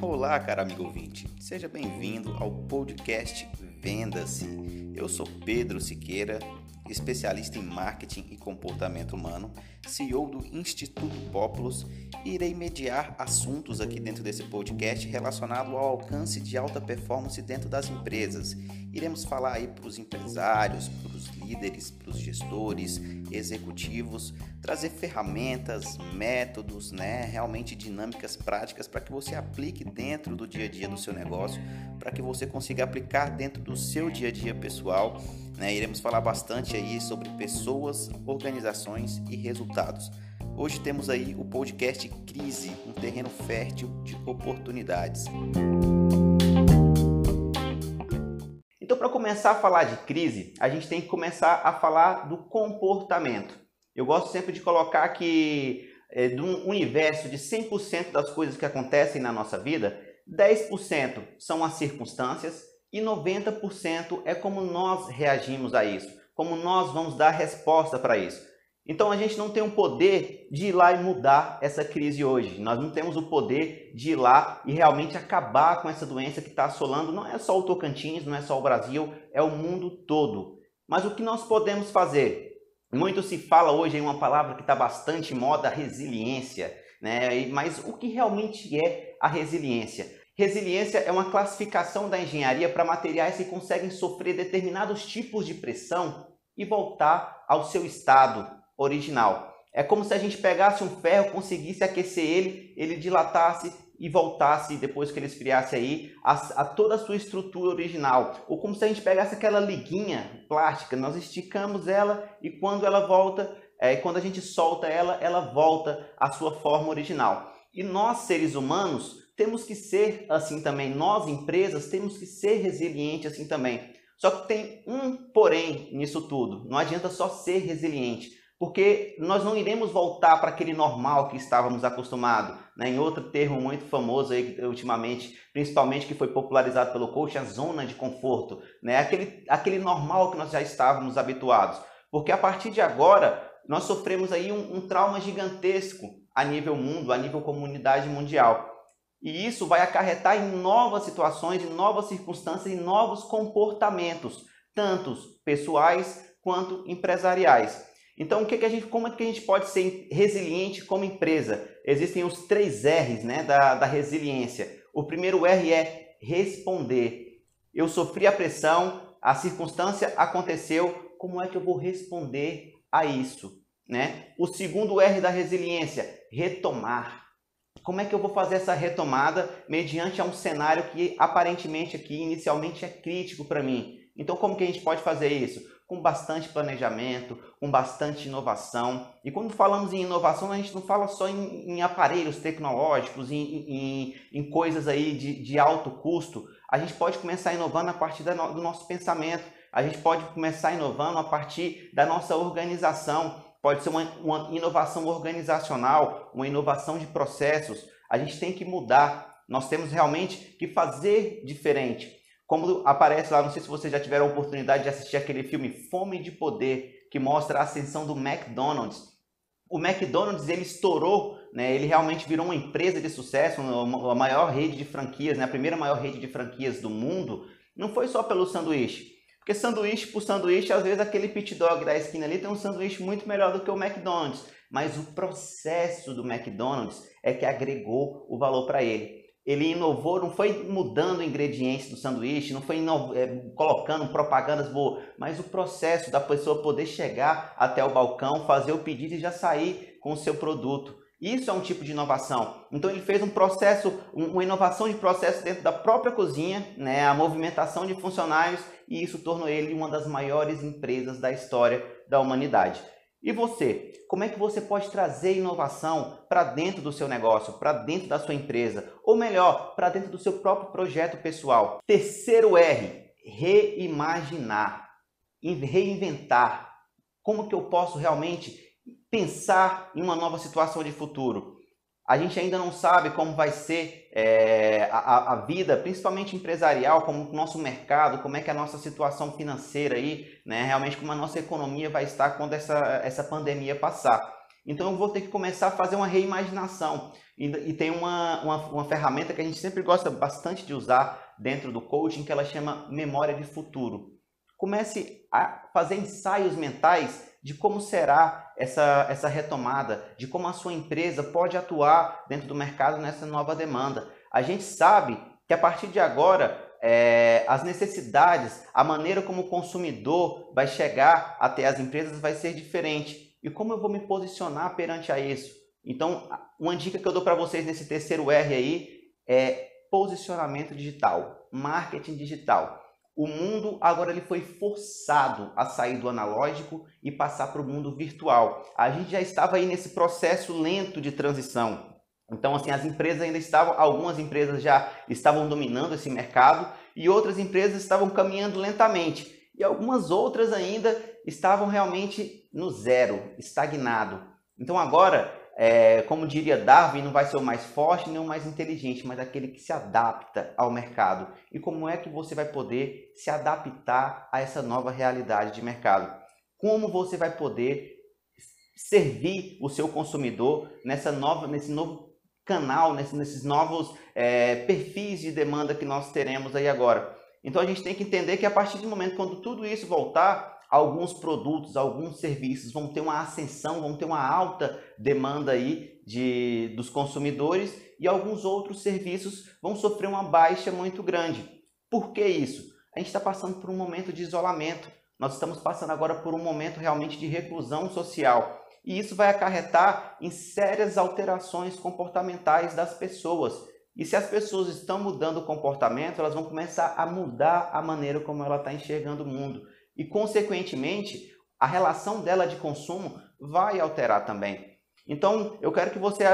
Olá, cara amigo ouvinte. Seja bem-vindo ao podcast Venda-se. Eu sou Pedro Siqueira, especialista em marketing e comportamento humano, CEO do Instituto Populus, e irei mediar assuntos aqui dentro desse podcast relacionado ao alcance de alta performance dentro das empresas. Iremos falar aí para os empresários, para os líderes, para os gestores, executivos, trazer ferramentas, métodos, né, realmente dinâmicas práticas para que você aplique dentro do dia a dia do seu negócio, para que você consiga aplicar dentro do seu dia a dia pessoal. Né? Iremos falar bastante aí sobre pessoas, organizações e resultados. Hoje temos aí o podcast Crise, um terreno fértil de oportunidades. Então, para começar a falar de crise, a gente tem que começar a falar do comportamento. Eu gosto sempre de colocar que é, de um universo de 100% das coisas que acontecem na nossa vida, 10% são as circunstâncias e 90% é como nós reagimos a isso, como nós vamos dar resposta para isso. Então a gente não tem o poder de ir lá e mudar essa crise hoje. Nós não temos o poder de ir lá e realmente acabar com essa doença que está assolando. Não é só o Tocantins, não é só o Brasil, é o mundo todo. Mas o que nós podemos fazer? Muito se fala hoje em uma palavra que está bastante moda, resiliência. Né? Mas o que realmente é a resiliência? Resiliência é uma classificação da engenharia para materiais que conseguem sofrer determinados tipos de pressão e voltar ao seu estado original. É como se a gente pegasse um ferro, conseguisse aquecer ele, ele dilatasse e voltasse, depois que ele esfriasse aí, a, a, toda a sua estrutura original. Ou como se a gente pegasse aquela liguinha plástica, nós esticamos ela e quando ela volta, é, quando a gente solta ela, ela volta à sua forma original. E nós, seres humanos, temos que ser assim também. Nós, empresas, temos que ser resilientes assim também. Só que tem um porém nisso tudo. Não adianta só ser resiliente porque nós não iremos voltar para aquele normal que estávamos acostumados. Né? Em outro termo muito famoso aí, ultimamente, principalmente que foi popularizado pelo coach, a zona de conforto, né? aquele, aquele normal que nós já estávamos habituados. Porque a partir de agora, nós sofremos aí um, um trauma gigantesco a nível mundo, a nível comunidade mundial. E isso vai acarretar em novas situações, em novas circunstâncias, em novos comportamentos, tanto pessoais quanto empresariais. Então, o que, que a gente, como é que a gente pode ser resiliente como empresa? Existem os três R's né, da, da resiliência. O primeiro R é responder. Eu sofri a pressão, a circunstância aconteceu, como é que eu vou responder a isso? Né? O segundo R da resiliência, retomar. Como é que eu vou fazer essa retomada mediante a um cenário que aparentemente aqui inicialmente é crítico para mim? Então, como que a gente pode fazer isso? com bastante planejamento, com bastante inovação. E quando falamos em inovação, a gente não fala só em, em aparelhos tecnológicos, em, em, em, coisas aí de, de alto custo. A gente pode começar inovando a partir do nosso pensamento. A gente pode começar inovando a partir da nossa organização. Pode ser uma, uma inovação organizacional, uma inovação de processos. A gente tem que mudar. Nós temos realmente que fazer diferente. Como aparece lá, não sei se vocês já tiveram a oportunidade de assistir aquele filme Fome de Poder, que mostra a ascensão do McDonald's. O McDonald's ele estourou, né? ele realmente virou uma empresa de sucesso, a maior rede de franquias, né? a primeira maior rede de franquias do mundo. Não foi só pelo sanduíche. Porque sanduíche por sanduíche, às vezes aquele pit dog da esquina ali tem um sanduíche muito melhor do que o McDonald's. Mas o processo do McDonald's é que agregou o valor para ele ele inovou, não foi mudando ingredientes do sanduíche, não foi é, colocando propagandas boas, mas o processo da pessoa poder chegar até o balcão, fazer o pedido e já sair com o seu produto. Isso é um tipo de inovação. Então ele fez um processo, uma inovação de processo dentro da própria cozinha, né, a movimentação de funcionários e isso tornou ele uma das maiores empresas da história da humanidade. E você? Como é que você pode trazer inovação para dentro do seu negócio, para dentro da sua empresa, ou melhor, para dentro do seu próprio projeto pessoal? Terceiro R, reimaginar, reinventar. Como que eu posso realmente pensar em uma nova situação de futuro? A gente ainda não sabe como vai ser é, a, a, vida, principalmente empresarial, como o nosso mercado, como é que é a nossa situação financeira aí, né? Realmente como a nossa economia vai estar quando essa, essa pandemia passar. Então eu vou ter que começar a fazer uma reimaginação. E, e tem uma, uma, uma ferramenta que a gente sempre gosta bastante de usar dentro do coaching, que ela chama memória de futuro. Comece a fazer ensaios mentais de como será essa, essa retomada, de como a sua empresa pode atuar dentro do mercado nessa nova demanda. A gente sabe que a partir de agora é, as necessidades, a maneira como o consumidor vai chegar até as empresas vai ser diferente. E como eu vou me posicionar perante a isso? Então, uma dica que eu dou para vocês nesse terceiro R aí é posicionamento digital, marketing digital. O mundo agora ele foi forçado a sair do analógico e passar para o mundo virtual. A gente já estava aí nesse processo lento de transição. Então, assim, as empresas ainda estavam, algumas empresas já estavam dominando esse mercado e outras empresas estavam caminhando lentamente. E algumas outras ainda estavam realmente no zero, estagnado. Então, agora, é, como diria Darwin, não vai ser o mais forte nem o mais inteligente, mas aquele que se adapta ao mercado. E como é que você vai poder se adaptar a essa nova realidade de mercado? Como você vai poder servir o seu consumidor nessa nova, nesse novo canal, nesses, nesses novos é, perfis de demanda que nós teremos aí agora. Então a gente tem que entender que a partir do momento quando tudo isso voltar, alguns produtos, alguns serviços vão ter uma ascensão, vão ter uma alta demanda aí de, dos consumidores e alguns outros serviços vão sofrer uma baixa muito grande. Por que isso? A gente está passando por um momento de isolamento. Nós estamos passando agora por um momento realmente de reclusão social. E isso vai acarretar em sérias alterações comportamentais das pessoas. E se as pessoas estão mudando o comportamento, elas vão começar a mudar a maneira como ela está enxergando o mundo. E, consequentemente, a relação dela de consumo vai alterar também. Então, eu quero que você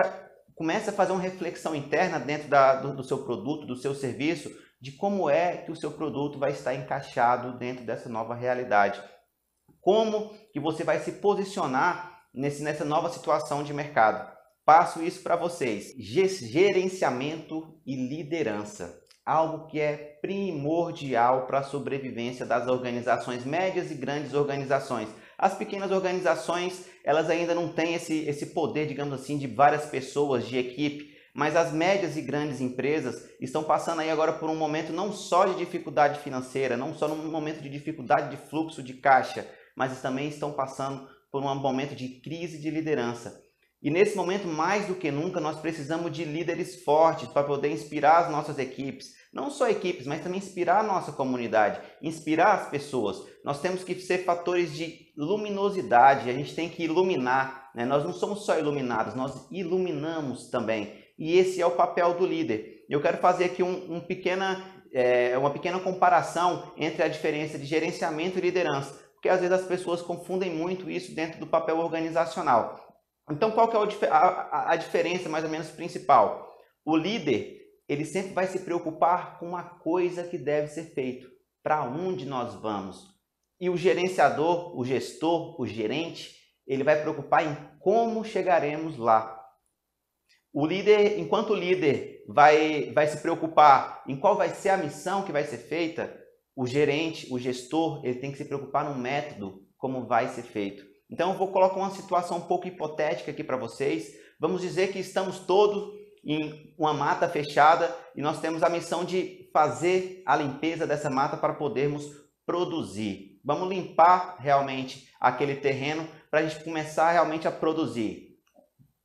comece a fazer uma reflexão interna dentro da, do, do seu produto, do seu serviço, de como é que o seu produto vai estar encaixado dentro dessa nova realidade. Como que você vai se posicionar nesse, nessa nova situação de mercado. Passo isso para vocês. Gerenciamento e liderança. Algo que é primordial para a sobrevivência das organizações médias e grandes organizações. As pequenas organizações, elas ainda não têm esse, esse poder, digamos assim, de várias pessoas, de equipe, mas as médias e grandes empresas estão passando aí agora por um momento não só de dificuldade financeira, não só num momento de dificuldade de fluxo de caixa, mas também estão passando por um momento de crise de liderança. E nesse momento, mais do que nunca, nós precisamos de líderes fortes para poder inspirar as nossas equipes. Não só equipes, mas também inspirar a nossa comunidade, inspirar as pessoas. Nós temos que ser fatores de luminosidade, a gente tem que iluminar. Né? Nós não somos só iluminados, nós iluminamos também. E esse é o papel do líder. Eu quero fazer aqui um, um pequena, é, uma pequena comparação entre a diferença de gerenciamento e liderança porque às vezes as pessoas confundem muito isso dentro do papel organizacional. Então, qual que é a, a diferença mais ou menos principal? O líder, ele sempre vai se preocupar com uma coisa que deve ser feito, para onde nós vamos. E o gerenciador, o gestor, o gerente, ele vai preocupar em como chegaremos lá. O líder, enquanto líder vai, vai se preocupar em qual vai ser a missão que vai ser feita, o gerente, o gestor, ele tem que se preocupar no método, como vai ser feito. Então eu vou colocar uma situação um pouco hipotética aqui para vocês. Vamos dizer que estamos todos em uma mata fechada e nós temos a missão de fazer a limpeza dessa mata para podermos produzir. Vamos limpar realmente aquele terreno para a gente começar realmente a produzir.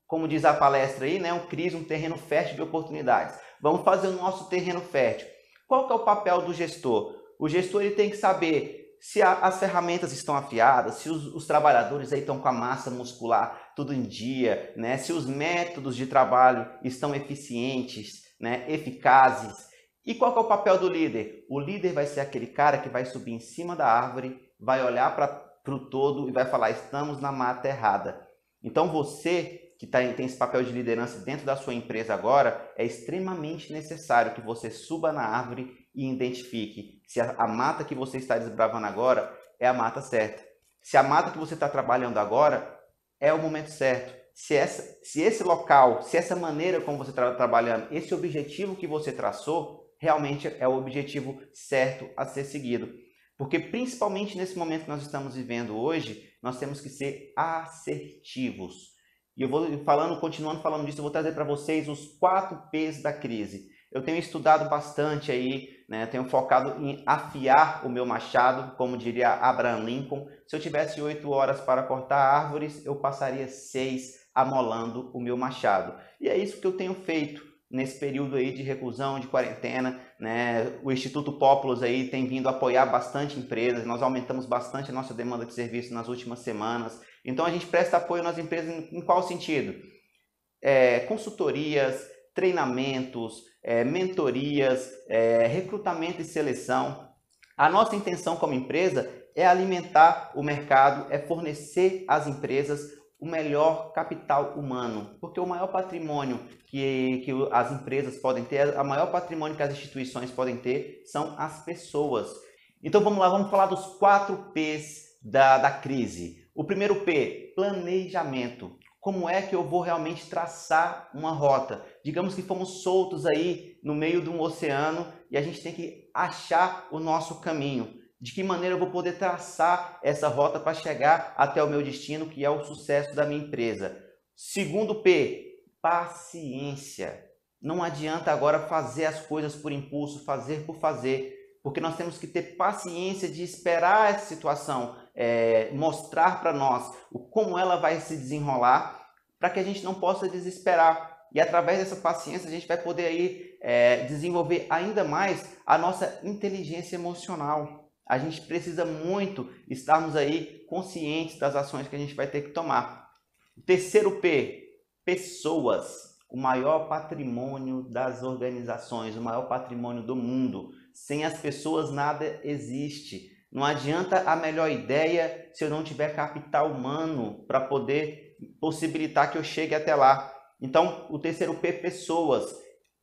Como diz a palestra aí, né? um CRIS, um terreno fértil de oportunidades. Vamos fazer o nosso terreno fértil. Qual que é o papel do gestor? O gestor ele tem que saber se a, as ferramentas estão afiadas, se os, os, trabalhadores aí estão com a massa muscular tudo em dia, né? se os métodos de trabalho estão eficientes, né? eficazes. E qual é o papel do líder? O líder vai ser aquele cara que vai subir em cima da árvore, vai olhar para o todo e vai falar: estamos na mata errada. Então você que tá, tem esse papel de liderança dentro da sua empresa agora, é extremamente necessário que você suba na árvore e identifique se a, a mata que você está desbravando agora é a mata certa. Se a mata que você está trabalhando agora é o momento certo. Se, essa, se esse local, se essa maneira como você está trabalhando, esse objetivo que você traçou, realmente é o objetivo certo a ser seguido. Porque principalmente nesse momento que nós estamos vivendo hoje, nós temos que ser assertivos. E eu vou falando, continuando falando disso, eu vou trazer para vocês os quatro P's da crise. Eu tenho estudado bastante aí, né? Tenho focado em afiar o meu machado, como diria Abraham Lincoln. Se eu tivesse oito horas para cortar árvores, eu passaria seis amolando o meu machado. E é isso que eu tenho feito nesse período aí de reclusão, de quarentena, né? O Instituto Populus aí tem vindo apoiar bastante empresas, nós aumentamos bastante a nossa demanda de serviço nas últimas semanas. Então a gente presta apoio nas empresas em, em qual sentido? É, consultorias, treinamentos, é, mentorias, é, recrutamento e seleção. A nossa intenção como empresa é alimentar o mercado, é fornecer às empresas o melhor capital humano, porque o maior patrimônio que, que as empresas podem ter, o maior patrimônio que as instituições podem ter são as pessoas. Então vamos lá, vamos falar dos quatro P's da, da crise. O primeiro P, planejamento. Como é que eu vou realmente traçar uma rota? Digamos que fomos soltos aí no meio de um oceano e a gente tem que achar o nosso caminho de que maneira eu vou poder traçar essa rota para chegar até o meu destino, que é o sucesso da minha empresa. Segundo P, paciência. Não adianta agora fazer as coisas por impulso, fazer por fazer, porque nós temos que ter paciência de esperar essa situação é, mostrar para nós o como ela vai se desenrolar, para que a gente não possa desesperar. E através dessa paciência a gente vai poder aí é, desenvolver ainda mais a nossa inteligência emocional. A gente precisa muito estarmos aí conscientes das ações que a gente vai ter que tomar. Terceiro P, pessoas. O maior patrimônio das organizações, o maior patrimônio do mundo. Sem as pessoas nada existe. Não adianta a melhor ideia se eu não tiver capital humano para poder possibilitar que eu chegue até lá. Então, o terceiro P, pessoas.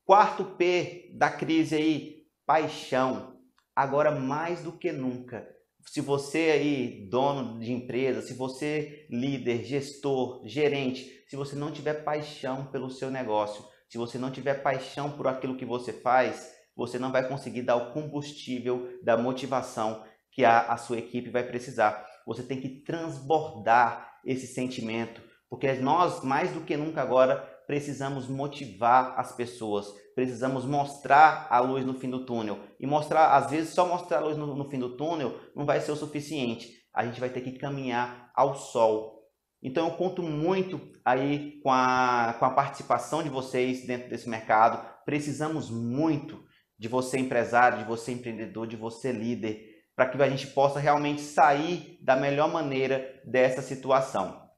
Quarto P da crise aí, paixão agora mais do que nunca. Se você aí, dono de empresa, se você líder, gestor, gerente, se você não tiver paixão pelo seu negócio, se você não tiver paixão por aquilo que você faz, você não vai conseguir dar o combustível da motivação que a, a sua equipe vai precisar. Você tem que transbordar esse sentimento, porque nós, mais do que nunca agora, precisamos motivar as pessoas, precisamos mostrar a luz no fim do túnel. E mostrar, às vezes, só mostrar a luz no, no fim do túnel não vai ser o suficiente. A gente vai ter que caminhar ao sol. Então eu conto muito aí com a, com a participação de vocês dentro desse mercado. Precisamos muito de você empresário, de você empreendedor, de você líder, para que a gente possa realmente sair da melhor maneira dessa situação.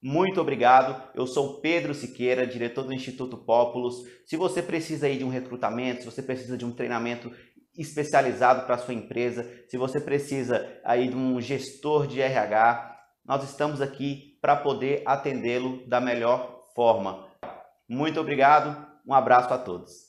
Muito obrigado. Eu sou Pedro Siqueira, diretor do Instituto Populus. Se você precisa aí de um recrutamento, se você precisa de um treinamento especializado para a sua empresa, se você precisa aí de um gestor de RH, nós estamos aqui para poder atendê-lo da melhor forma. Muito obrigado. Um abraço a todos.